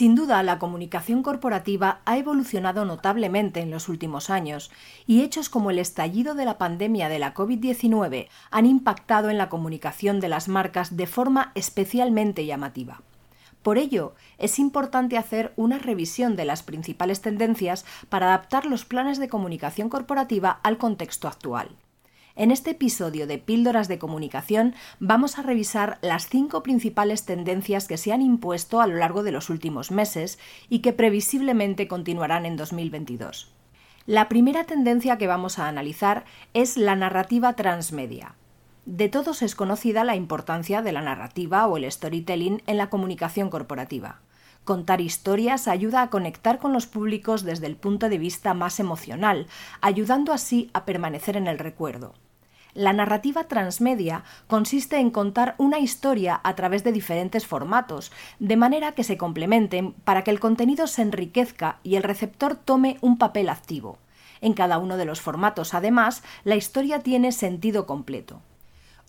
Sin duda, la comunicación corporativa ha evolucionado notablemente en los últimos años y hechos como el estallido de la pandemia de la COVID-19 han impactado en la comunicación de las marcas de forma especialmente llamativa. Por ello, es importante hacer una revisión de las principales tendencias para adaptar los planes de comunicación corporativa al contexto actual. En este episodio de Píldoras de Comunicación vamos a revisar las cinco principales tendencias que se han impuesto a lo largo de los últimos meses y que previsiblemente continuarán en 2022. La primera tendencia que vamos a analizar es la narrativa transmedia. De todos es conocida la importancia de la narrativa o el storytelling en la comunicación corporativa. Contar historias ayuda a conectar con los públicos desde el punto de vista más emocional, ayudando así a permanecer en el recuerdo. La narrativa transmedia consiste en contar una historia a través de diferentes formatos, de manera que se complementen para que el contenido se enriquezca y el receptor tome un papel activo. En cada uno de los formatos, además, la historia tiene sentido completo.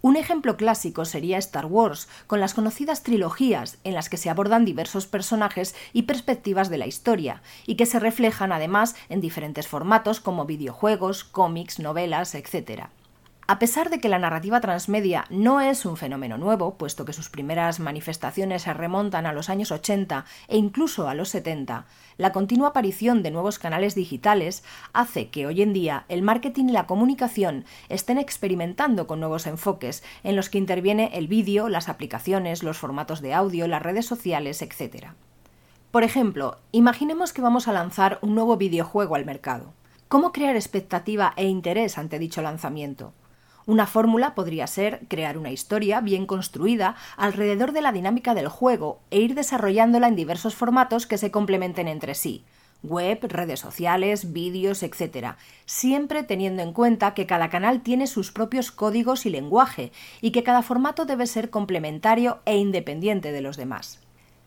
Un ejemplo clásico sería Star Wars, con las conocidas trilogías en las que se abordan diversos personajes y perspectivas de la historia, y que se reflejan además en diferentes formatos como videojuegos, cómics, novelas, etc. A pesar de que la narrativa transmedia no es un fenómeno nuevo, puesto que sus primeras manifestaciones se remontan a los años 80 e incluso a los 70, la continua aparición de nuevos canales digitales hace que hoy en día el marketing y la comunicación estén experimentando con nuevos enfoques en los que interviene el vídeo, las aplicaciones, los formatos de audio, las redes sociales, etc. Por ejemplo, imaginemos que vamos a lanzar un nuevo videojuego al mercado. ¿Cómo crear expectativa e interés ante dicho lanzamiento? Una fórmula podría ser crear una historia bien construida alrededor de la dinámica del juego e ir desarrollándola en diversos formatos que se complementen entre sí web, redes sociales, vídeos, etc. Siempre teniendo en cuenta que cada canal tiene sus propios códigos y lenguaje y que cada formato debe ser complementario e independiente de los demás.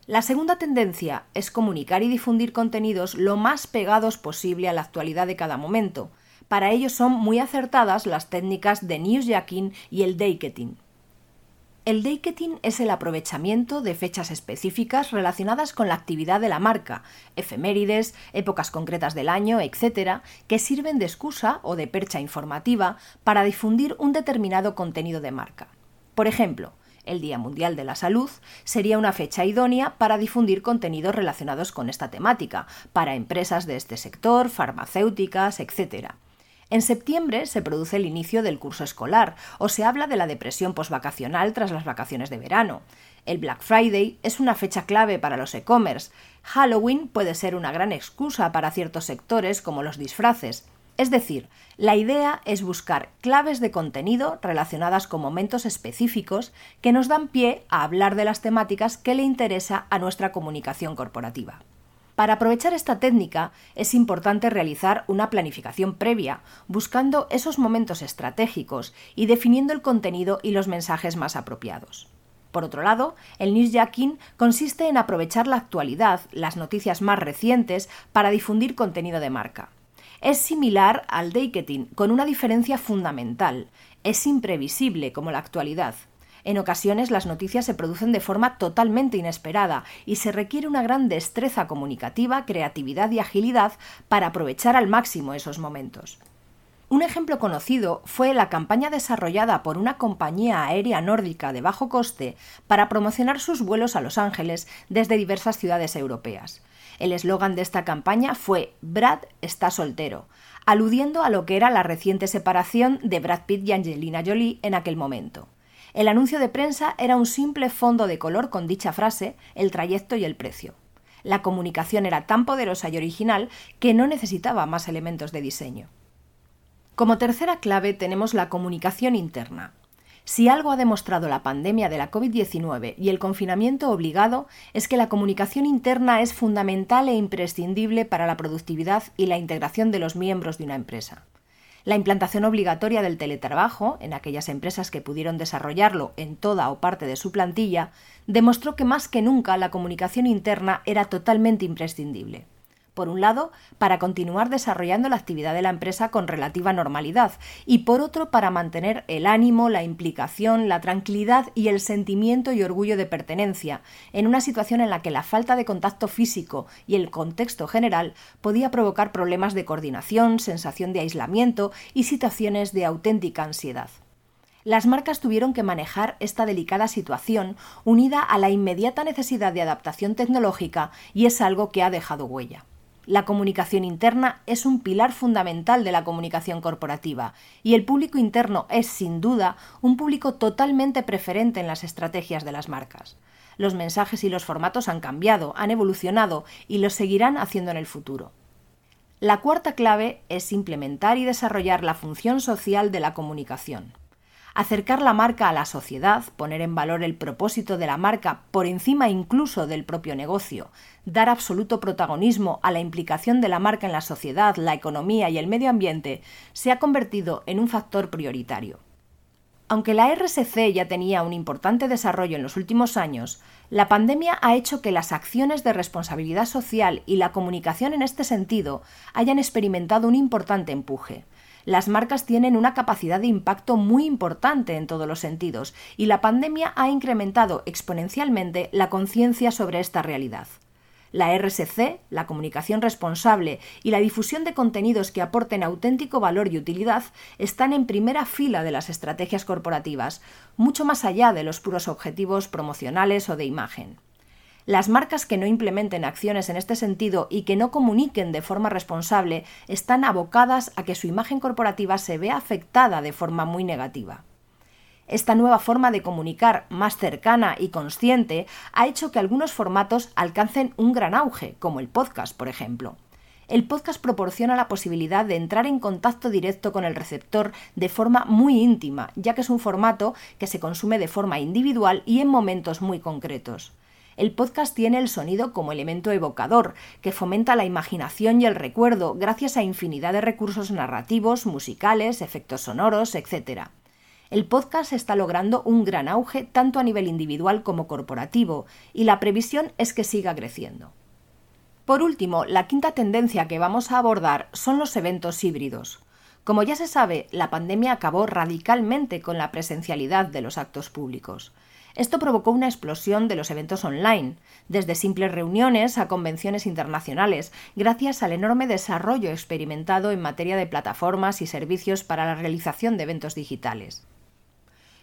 La segunda tendencia es comunicar y difundir contenidos lo más pegados posible a la actualidad de cada momento, para ello son muy acertadas las técnicas de newsjacking y el daketing. El daketing es el aprovechamiento de fechas específicas relacionadas con la actividad de la marca, efemérides, épocas concretas del año, etc., que sirven de excusa o de percha informativa para difundir un determinado contenido de marca. Por ejemplo, el Día Mundial de la Salud sería una fecha idónea para difundir contenidos relacionados con esta temática, para empresas de este sector, farmacéuticas, etc. En septiembre se produce el inicio del curso escolar o se habla de la depresión posvacacional tras las vacaciones de verano. El Black Friday es una fecha clave para los e-commerce. Halloween puede ser una gran excusa para ciertos sectores como los disfraces. Es decir, la idea es buscar claves de contenido relacionadas con momentos específicos que nos dan pie a hablar de las temáticas que le interesa a nuestra comunicación corporativa. Para aprovechar esta técnica es importante realizar una planificación previa, buscando esos momentos estratégicos y definiendo el contenido y los mensajes más apropiados. Por otro lado, el newsjacking consiste en aprovechar la actualidad, las noticias más recientes, para difundir contenido de marca. Es similar al daketing, con una diferencia fundamental. Es imprevisible como la actualidad. En ocasiones las noticias se producen de forma totalmente inesperada y se requiere una gran destreza comunicativa, creatividad y agilidad para aprovechar al máximo esos momentos. Un ejemplo conocido fue la campaña desarrollada por una compañía aérea nórdica de bajo coste para promocionar sus vuelos a Los Ángeles desde diversas ciudades europeas. El eslogan de esta campaña fue Brad está soltero, aludiendo a lo que era la reciente separación de Brad Pitt y Angelina Jolie en aquel momento. El anuncio de prensa era un simple fondo de color con dicha frase, el trayecto y el precio. La comunicación era tan poderosa y original que no necesitaba más elementos de diseño. Como tercera clave tenemos la comunicación interna. Si algo ha demostrado la pandemia de la COVID-19 y el confinamiento obligado es que la comunicación interna es fundamental e imprescindible para la productividad y la integración de los miembros de una empresa. La implantación obligatoria del teletrabajo, en aquellas empresas que pudieron desarrollarlo en toda o parte de su plantilla, demostró que más que nunca la comunicación interna era totalmente imprescindible por un lado, para continuar desarrollando la actividad de la empresa con relativa normalidad y por otro, para mantener el ánimo, la implicación, la tranquilidad y el sentimiento y orgullo de pertenencia, en una situación en la que la falta de contacto físico y el contexto general podía provocar problemas de coordinación, sensación de aislamiento y situaciones de auténtica ansiedad. Las marcas tuvieron que manejar esta delicada situación unida a la inmediata necesidad de adaptación tecnológica y es algo que ha dejado huella. La comunicación interna es un pilar fundamental de la comunicación corporativa y el público interno es, sin duda, un público totalmente preferente en las estrategias de las marcas. Los mensajes y los formatos han cambiado, han evolucionado y lo seguirán haciendo en el futuro. La cuarta clave es implementar y desarrollar la función social de la comunicación acercar la marca a la sociedad, poner en valor el propósito de la marca por encima incluso del propio negocio, dar absoluto protagonismo a la implicación de la marca en la sociedad, la economía y el medio ambiente, se ha convertido en un factor prioritario. Aunque la RSC ya tenía un importante desarrollo en los últimos años, la pandemia ha hecho que las acciones de responsabilidad social y la comunicación en este sentido hayan experimentado un importante empuje las marcas tienen una capacidad de impacto muy importante en todos los sentidos y la pandemia ha incrementado exponencialmente la conciencia sobre esta realidad. La RSC, la comunicación responsable y la difusión de contenidos que aporten auténtico valor y utilidad están en primera fila de las estrategias corporativas, mucho más allá de los puros objetivos promocionales o de imagen. Las marcas que no implementen acciones en este sentido y que no comuniquen de forma responsable están abocadas a que su imagen corporativa se vea afectada de forma muy negativa. Esta nueva forma de comunicar más cercana y consciente ha hecho que algunos formatos alcancen un gran auge, como el podcast, por ejemplo. El podcast proporciona la posibilidad de entrar en contacto directo con el receptor de forma muy íntima, ya que es un formato que se consume de forma individual y en momentos muy concretos. El podcast tiene el sonido como elemento evocador, que fomenta la imaginación y el recuerdo gracias a infinidad de recursos narrativos, musicales, efectos sonoros, etc. El podcast está logrando un gran auge tanto a nivel individual como corporativo, y la previsión es que siga creciendo. Por último, la quinta tendencia que vamos a abordar son los eventos híbridos. Como ya se sabe, la pandemia acabó radicalmente con la presencialidad de los actos públicos. Esto provocó una explosión de los eventos online, desde simples reuniones a convenciones internacionales, gracias al enorme desarrollo experimentado en materia de plataformas y servicios para la realización de eventos digitales.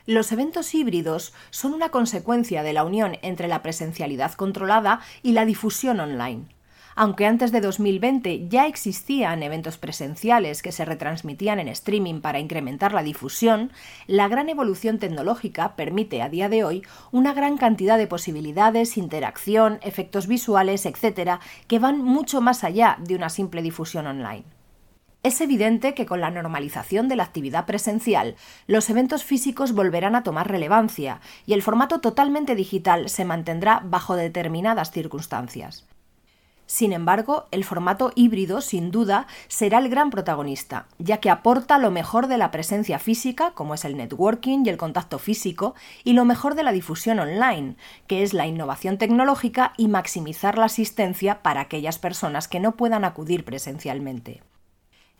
Los eventos híbridos son una consecuencia de la unión entre la presencialidad controlada y la difusión online. Aunque antes de 2020 ya existían eventos presenciales que se retransmitían en streaming para incrementar la difusión, la gran evolución tecnológica permite a día de hoy una gran cantidad de posibilidades, interacción, efectos visuales, etc., que van mucho más allá de una simple difusión online. Es evidente que con la normalización de la actividad presencial, los eventos físicos volverán a tomar relevancia y el formato totalmente digital se mantendrá bajo determinadas circunstancias. Sin embargo, el formato híbrido, sin duda, será el gran protagonista, ya que aporta lo mejor de la presencia física, como es el networking y el contacto físico, y lo mejor de la difusión online, que es la innovación tecnológica y maximizar la asistencia para aquellas personas que no puedan acudir presencialmente.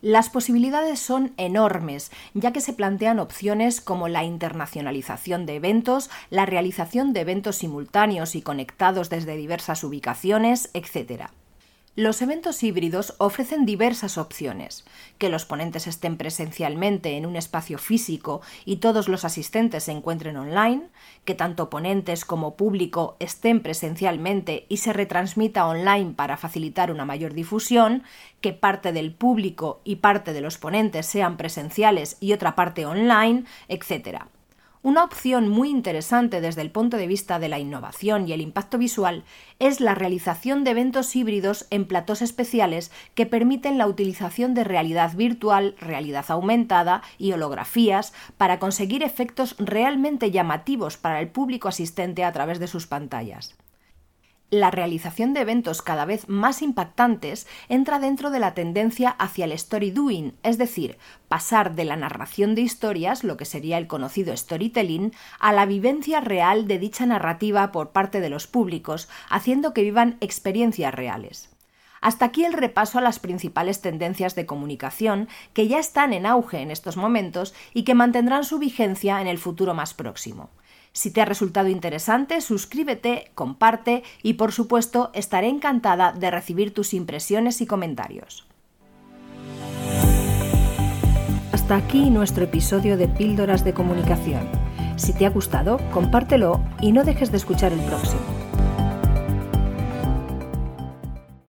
Las posibilidades son enormes, ya que se plantean opciones como la internacionalización de eventos, la realización de eventos simultáneos y conectados desde diversas ubicaciones, etc. Los eventos híbridos ofrecen diversas opciones, que los ponentes estén presencialmente en un espacio físico y todos los asistentes se encuentren online, que tanto ponentes como público estén presencialmente y se retransmita online para facilitar una mayor difusión, que parte del público y parte de los ponentes sean presenciales y otra parte online, etc. Una opción muy interesante desde el punto de vista de la innovación y el impacto visual es la realización de eventos híbridos en platos especiales que permiten la utilización de realidad virtual, realidad aumentada y holografías para conseguir efectos realmente llamativos para el público asistente a través de sus pantallas. La realización de eventos cada vez más impactantes entra dentro de la tendencia hacia el story doing, es decir, pasar de la narración de historias, lo que sería el conocido storytelling, a la vivencia real de dicha narrativa por parte de los públicos, haciendo que vivan experiencias reales. Hasta aquí el repaso a las principales tendencias de comunicación que ya están en auge en estos momentos y que mantendrán su vigencia en el futuro más próximo. Si te ha resultado interesante, suscríbete, comparte y por supuesto estaré encantada de recibir tus impresiones y comentarios. Hasta aquí nuestro episodio de Píldoras de Comunicación. Si te ha gustado, compártelo y no dejes de escuchar el próximo.